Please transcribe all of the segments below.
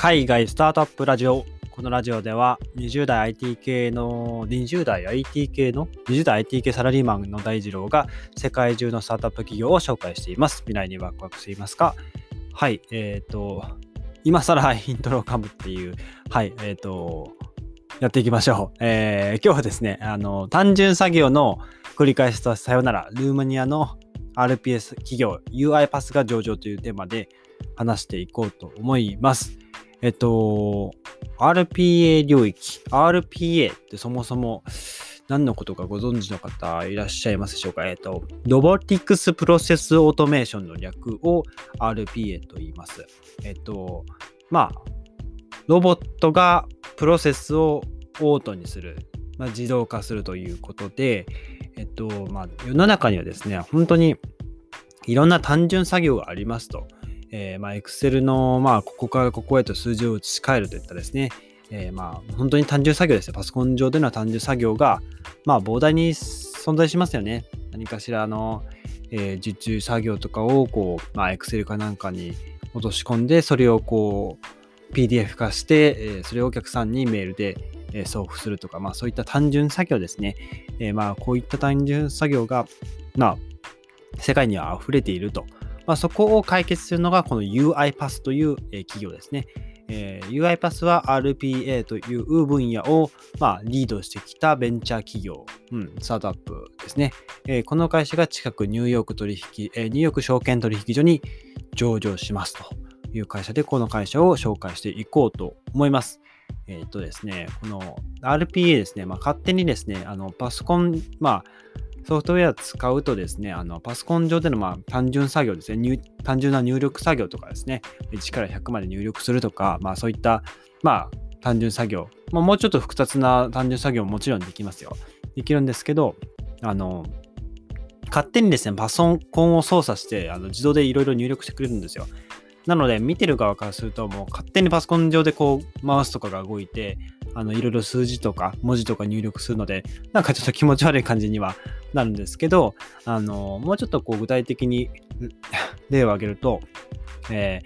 海外スタートアップラジオ。このラジオでは20代 IT 系の、20代 IT 系の、20代 IT 系サラリーマンの大二郎が世界中のスタートアップ企業を紹介しています。未来にワクワクしていますか？はい、えっ、ー、と、今更イントロを噛むっていう、はい、えっ、ー、と、やっていきましょう。えー、今日はですね、あの、単純作業の繰り返しとさよなら、ルーマニアの RPS 企業 UiPath が上場というテーマで話していこうと思います。えっと、RPA 領域。RPA ってそもそも何のことかご存知の方いらっしゃいますでしょうか？えっと、 Robotics Process Automation の略を RPA と言います。えっと、まあ、ロボットがプロセスをオートにする、まあ、自動化するということで、えっと、まあ、世の中にはですね、本当にいろんな単純作業がありますと。えー、まあ、Excel の、まあ、ここからここへと数字を移し替えるといったですね、えー、まあ、本当に単純作業ですよ。パソコン上での単純作業が、まあ、膨大に存在しますよね。何かしらの、えー、受注作業とかを、こう、まあ、Excel かなんかに落とし込んで、それをこう、PDF 化して、えー、それをお客さんにメールで、え送付するとか、まあ、そういった単純作業ですね。えまあ、こういった単純作業が、まあ、世界には溢れていると。まあ、そこを解決するのがこの UiPath という、え企業ですね。えー、UiPath は RPA という分野を、まあ、リードしてきたベンチャー企業、うん、スタートアップですね。えー、この会社が近くニューヨーク取引、えー、ニューヨーク証券取引所に上場しますという会社で、この会社を紹介していこうと思います。えっ、とですね、この RPA ですね、まあ、勝手にですね、あのパソコン、まあ、ソフトウェア使うとですね、あのパソコン上でのま単純作業ですね、単純な入力作業とかですね、1から100まで入力するとか、まあそういったまあ単純作業、まあ、もうちょっと複雑な単純作業ももちろんできますよ。できるんですけど、あの、勝手にですね、パソコンを操作してあの自動でいろいろ入力してくれるんですよ。なので、見てる側からすると、もう勝手にパソコン上でこう、マウスとかが動いて、あのいろいろ数字とか文字とか入力するので、なんかちょっと気持ち悪い感じにはなるんですけど、あのもうちょっとこう具体的に 例を挙げると、え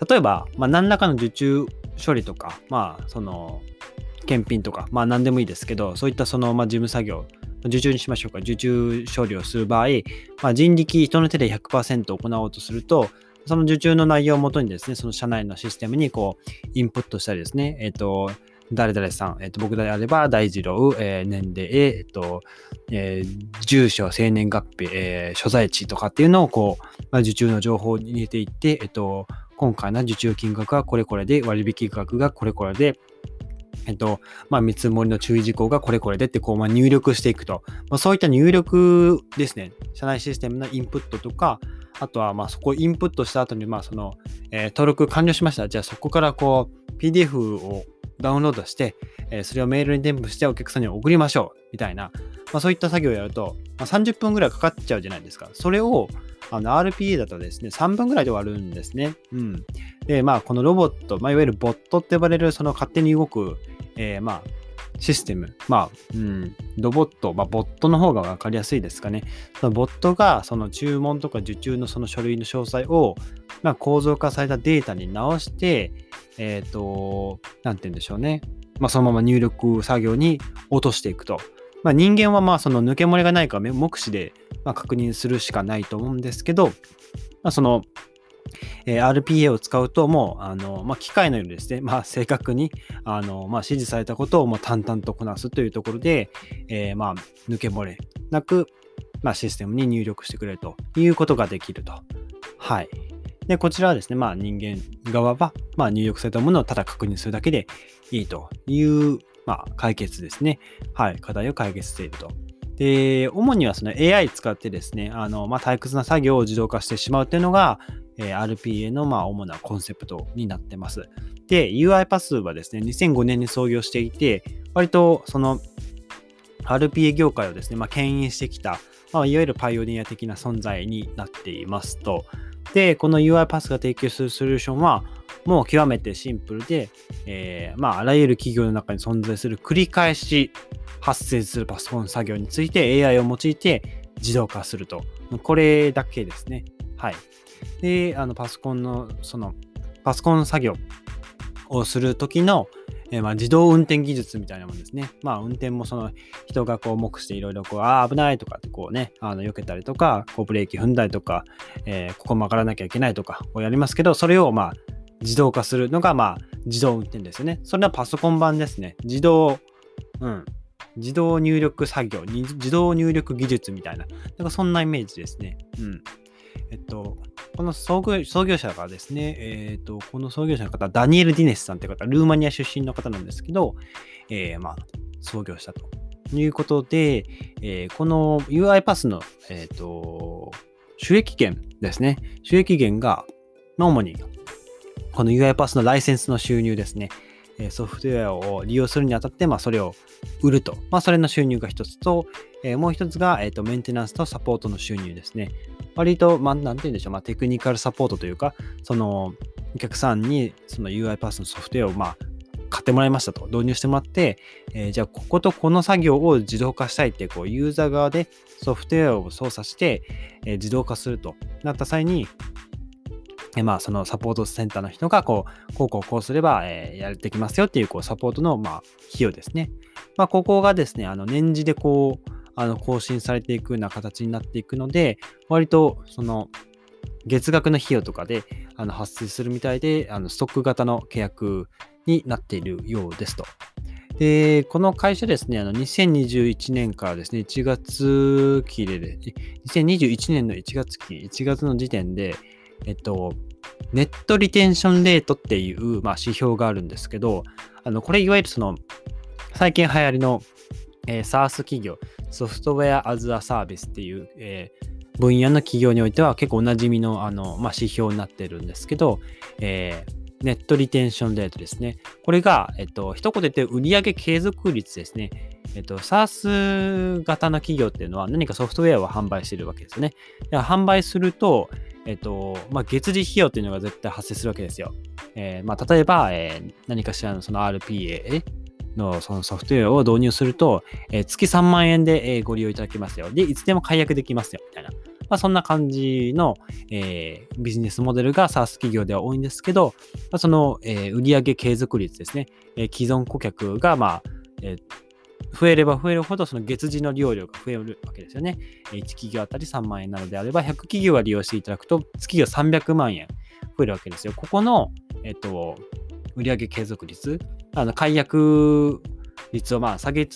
ー、例えば、まあ、何らかの受注処理とか、まあ、その、検品とか、まあ何でもいいですけど、そういったその、まあ、事務作業、受注にしましょうか、受注処理をする場合、まあ、人力、人の手で100%行おうとすると、その受注の内容をもとにですね、その社内のシステムにこう、インプットしたりですね、えっ、ー、と、誰々さん、えっ、ー、と、僕であれば、大二郎、えー、年齢、えっ、ー、と、えー、住所、生年月日、えー、所在地とかっていうのを、こう、まあ、受注の情報に入れていって、えっ、と、今回の受注金額はこれこれで、割引額がこれこれで、えっと、まあ、見積もりの注意事項がこれこれでって、こう、まあ、入力していくと。まあ、そういった入力ですね。社内システムのインプットとか、あとは、まあ、そこをインプットした後に、まあ、その、えー、登録完了しました。じゃあ、そこからこう、PDF をダウンロードして、え、それをメールに添付してお客さんに送りましょう。みたいな、まあ、そういった作業をやると、まあ、30分ぐらいかかっちゃうじゃないですか。それを、RPA だとですね、3分ぐらいで終わるんですね。うん。で、まあ、このロボット、まあ、いわゆるボットって呼ばれる、その勝手に動く、えー、まあ、システム。まあ、うん、ロボット、まあ、ボットの方が分かりやすいですかね。そのボットが、その注文とか受注のその書類の詳細を、まあ、構造化されたデータに直して、えっ、ー、と、なんて言うんでしょうね。まあ、そのまま入力作業に落としていくと。まあ、人間はまあその抜け漏れがないか目視でま確認するしかないと思うんですけど、まあ、その、えー、RPA を使うともうあの、まあ、機械のようにですね、まあ、正確にあの、まあ、指示されたことをもう淡々とこなすというところで、えー、まあ抜け漏れなく、まあ、システムに入力してくれるということができると。はい。で、こちらはですね、まあ人間側は、まあ入力されたものをただ確認するだけでいいという、まあ解決ですね。はい、課題を解決していると。で、主にはその AI 使ってですね、あの、まあ退屈な作業を自動化してしまうというのが、え、RPA のま主なコンセプトになってます。で、UiPath はですね、2005年に創業していて、割とその RPA 業界をですね、まあ、牽引してきた、まあ、いわゆるパイオニア的な存在になっていますと。で、この UiPath が提供するソリューションは、もう極めてシンプルで、えー、まあ、あらゆる企業の中に存在する繰り返し発生するパソコン作業について AI を用いて自動化すると。これだけですね。はい。で、あのパソコンの、その、パソコン作業、をする時の、えー、まあ、自動運転技術みたいなもんですね。まあ、運転もその人がこう目していろいろこう、ああ、危ないとかってこうね、あの避けたりとか、こうブレーキ踏んだりとか、えー、ここ曲がらなきゃいけないとか、こうやりますけど、それをまあ、自動化するのがまあ、自動運転ですよね。それはパソコン版ですね。自動、うん。自動入力作業、自動入力技術みたいな、なんかそんなイメージですね。うん。えっと、この創業者がですね、えっ、と、この創業者の方、ダニエル・ディネスさんって方、ルーマニア出身の方なんですけど、えー、まあ、創業したということで、えー、この UiPath の、えっ、と、収益源ですね。収益源が、まあ、主に、この UiPath のライセンスの収入ですね。ソフトウェアを利用するにあたって、まあ、それを売ると。まあ、それの収入が一つと、えー、もう一つが、えーと、メンテナンスとサポートの収入ですね。割と、まあ、なんて言うんでしょう、まあ、テクニカルサポートというか、その、お客さんにその UiPath のソフトウェアを、まあ、買ってもらいましたと、導入してもらって、えー、じゃあ、こことこの作業を自動化したいって、こう、ユーザー側でソフトウェアを操作して、えー、自動化するとなった際に、えまあ、そのサポートセンターの人が、こう、こうこうこうすれば、え、やってきますよっていう、こう、サポートの、まあ、費用ですね。まあ、ここがですね、あの、年次でこう、あの、更新されていくような形になっていくので、割と、その、月額の費用とかであの発生するみたいで、あのストック型の契約になっているようですと。で、この会社ですね、あの2021年からですね、1月期で、2021年の1月期、1月の時点で、えっと、ネットリテンションレートっていう、まあ、指標があるんですけど、あのこれいわゆるその最近流行りの、えー、SaaS 企業、ソフトウェア as a Service っていう、えー、分野の企業においては結構おなじみのあの、まあ、指標になってるんですけど、えー、ネットリテンションレートですね。これが、えっと、一言で言って売上継続率ですね。えっと、SaaS 型の企業っていうのは何かソフトウェアを販売しているわけですね。販売すると、えっと、まあ、月次費用っていうのが絶対発生するわけですよ。えー、まあ、例えば、えー、何かしらのその RPA のそのソフトウェアを導入すると、えー、月3万円で、えご利用いただけますよ。で、いつでも解約できますよ、みたいな。まあ、そんな感じの、えー、ビジネスモデルが SaaS 企業では多いんですけど、まあ、その、えー、売上継続率ですね、えー、既存顧客が、まあ、えー増えれば増えるほどその月次の利用料が増えるわけですよね。1企業あたり3万円なのであれば、100企業が利用していただくと、月が300万円増えるわけですよ。ここの、えっと、売上継続率、あの解約率をまあ下げ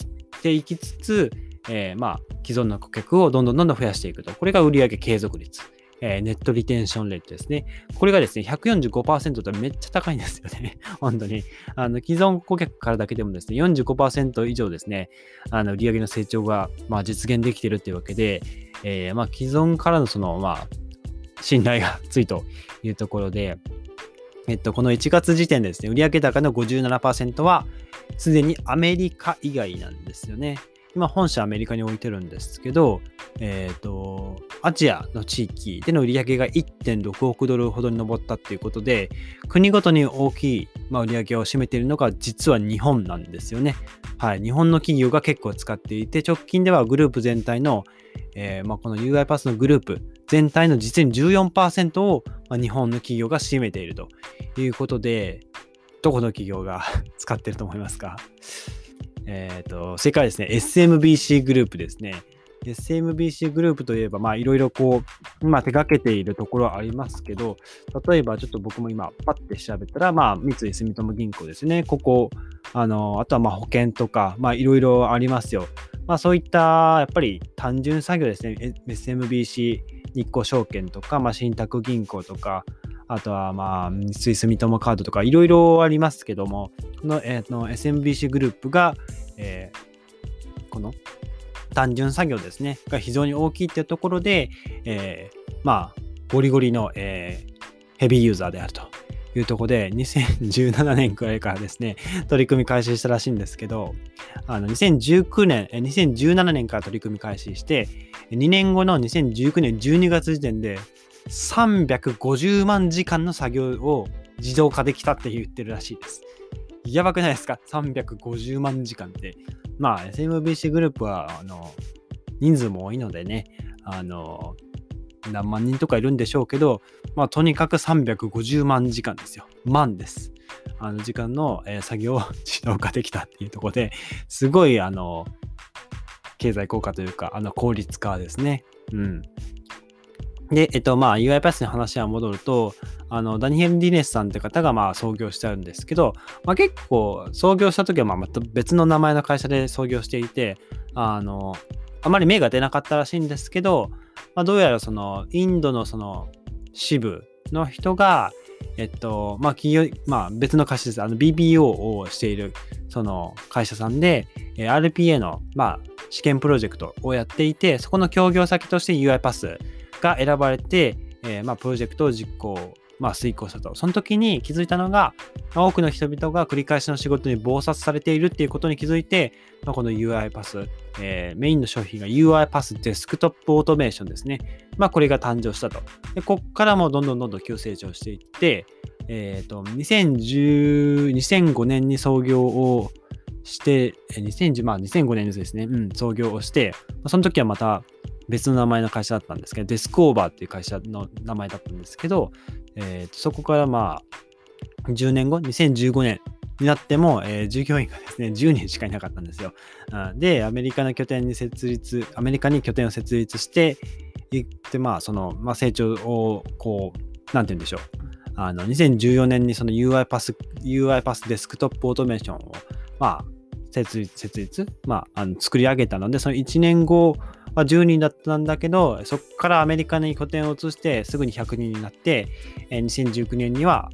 ていきつつ、えー、まあ既存の顧客をどんどんどんどん増やしていくと。これが売上継続率。えー、ネットリテンションレートですね。これがですね、145%とめっちゃ高いんですよね。本当に。あの、既存顧客からだけでもですね、45%以上ですね、あの、売上の成長が、まあ、実現できているというわけで、えー、まあ、既存からのその、まあ、信頼がついというところで、えっと、この1月時点でですね、売上高の57%は、すでにアメリカ以外なんですよね。今、本社アメリカに置いてるんですけど、えっ、ー、と、アジアの地域での売上げが1.6億ドルほどに上ったっていうことで、国ごとに大きい、まあ、売上を占めているのが実は日本なんですよね。はい。日本の企業が結構使っていて、直近ではグループ全体の、えー、まあ、この UiPath のグループ全体の実に14%を、まあ、日本の企業が占めているということで、どこの企業が 使ってると思いますか？えっ、ー、と、正解ですね、SMBC グループですね。SMBC グループといえば、まあ、いろいろこう、まあ、手掛けているところはありますけど、例えば、ちょっと僕も今、パッて調べたら、まあ、三井住友銀行ですね。ここ、あの、あとは、まあ、保険とか、まあ、いろいろありますよ。まあ、そういった、やっぱり単純作業ですね。SMBC 日興証券とか、まあ、信託銀行とか、あとは、まあ、三井住友カードとか、いろいろありますけども、の、えー、の SMBC グループが、えー、この単純作業ですね、が非常に大きいっていうところで、えー、まあ、ゴリゴリの、えー、ヘビーユーザーであるというところで、2017年くらいからですね、取り組み開始したらしいんですけど、あの2019年、2017年から取り組み開始して、2年後の2019年12月時点で、350万時間の作業を自動化できたって言ってるらしいです。やばくないですか ?350 万時間って。まあ、SMBC グループは、あの、人数も多いのでね、あの、何万人とかいるんでしょうけど、まあ、とにかく350万時間ですよ。万です。あの時間の、えー、作業を 自動化できたっていうところですごいあの経済効果というかあの効率化ですね。うん。で、えっと、まあ、UiPath の話は戻ると、あの、ダニエル・ディネスさんって方が、まあ、創業してあるんですけど、まあ、結構、創業した時は、まあ、また別の名前の会社で創業していて、あの、あまり芽が出なかったらしいんですけど、まあ、どうやらその、インドのその、支部の人が、えっと、まあ、企業、まあ、別の会社です。あの、BBO をしている、その会社さんで、え RPA の、まあ、試験プロジェクトをやっていて、そこの協業先として UiPath が選ばれて、えー、まあ、プロジェクトを実行、まあ、遂行したと。その時に気づいたのが、多くの人々が繰り返しの仕事に忙殺されているっていうことに気づいて、まあ、この UiPath、えー、メインの商品が UiPath デスクトップオートメーションですね。まあ、これが誕生したと。で、こっからもどんどんどんどん急成長していって、えっ、ー、と、2010、2005年に創業をして、2010まあ、2005年ですね、うん、創業をして、その時はまた別の名前の会社だったんですけど、デスクオーバーっていう会社の名前だったんですけど、えー、とそこからまあ、10年後、2015年になっても、えー、従業員がですね、10人しかいなかったんですよ。で、アメリカの拠点に設立、アメリカに拠点を設立していって、まあ、その、まあ、成長を、こう、なんて言うんでしょう。あの、2014年にその UiPath、UiPath デスクトップオートメーションを、まあ、設立、設立、まあ、あの作り上げたので、その1年後、まあ、10人だったんだけど、そこからアメリカに拠点を移してすぐに100人になって、えー、2019年には、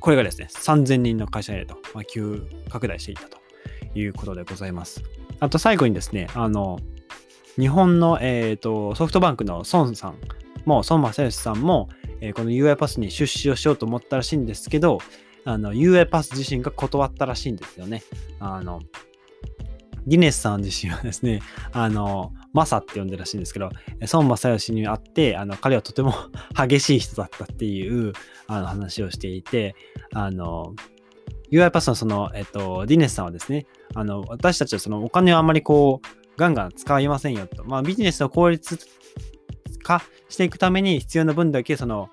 これがですね、3000人の会社へと、まあ、急拡大していったということでございます。あと最後にですね、あの、日本の、えーと、ソフトバンクの孫さんも、孫正義さんも、えー、この UiPath に出資をしようと思ったらしいんですけど、UiPath 自身が断ったらしいんですよね。あの、ギネスさん自身はですね、あの、マサって呼んでるらしいんですけど、孫正義に会って、あの、彼はとても 激しい人だったっていうあの話をしていて、あの、UiPath のその、えっと、ディネスさんはですね、あの、私たちはそのお金をあまりこう、ガンガン使いませんよと。まあ、ビジネスの効率化していくために必要な分だけ、その、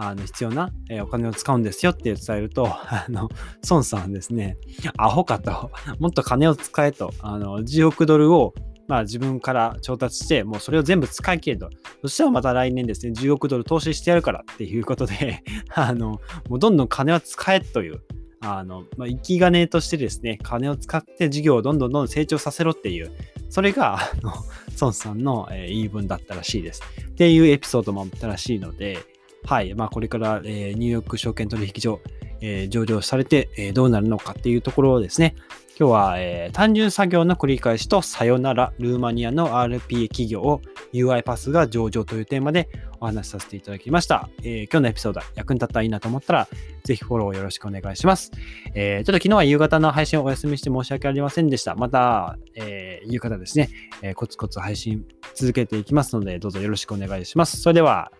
あの必要な、え、お金を使うんですよって伝えると、あの、孫さんですね、アホかと、もっと金を使えと、あの、10億ドルをまあ自分から調達して、もうそれを全部使い切ると。そしたらまた来年ですね、10億ドル投資してやるからっていうことで あの、もうどんどん金は使えという、あの、まあ、生き金としてですね、金を使って事業をどんどんどんどん成長させろっていう、それが、あの、孫さんの、え、言い分だったらしいです。っていうエピソードもあったらしいので、はい、まあ、これから、えー、ニューヨーク証券取引所、えー、上場されて、えー、どうなるのかっていうところをですね、今日は、えー、単純作業の繰り返しとさよならルーマニアの RPA 企業を UiPath が上場というテーマでお話しさせていただきました。えー、今日のエピソード役に立ったらいいなと思ったら、ぜひフォローよろしくお願いします。えー、ちょっと昨日は夕方の配信をお休みして申し訳ありませんでした。また、え、夕方ですね、えー、コツコツ配信続けていきますので、どうぞよろしくお願いします。それでは、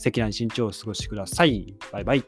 赤裸々に慎重をお過ごしください。バイバイ。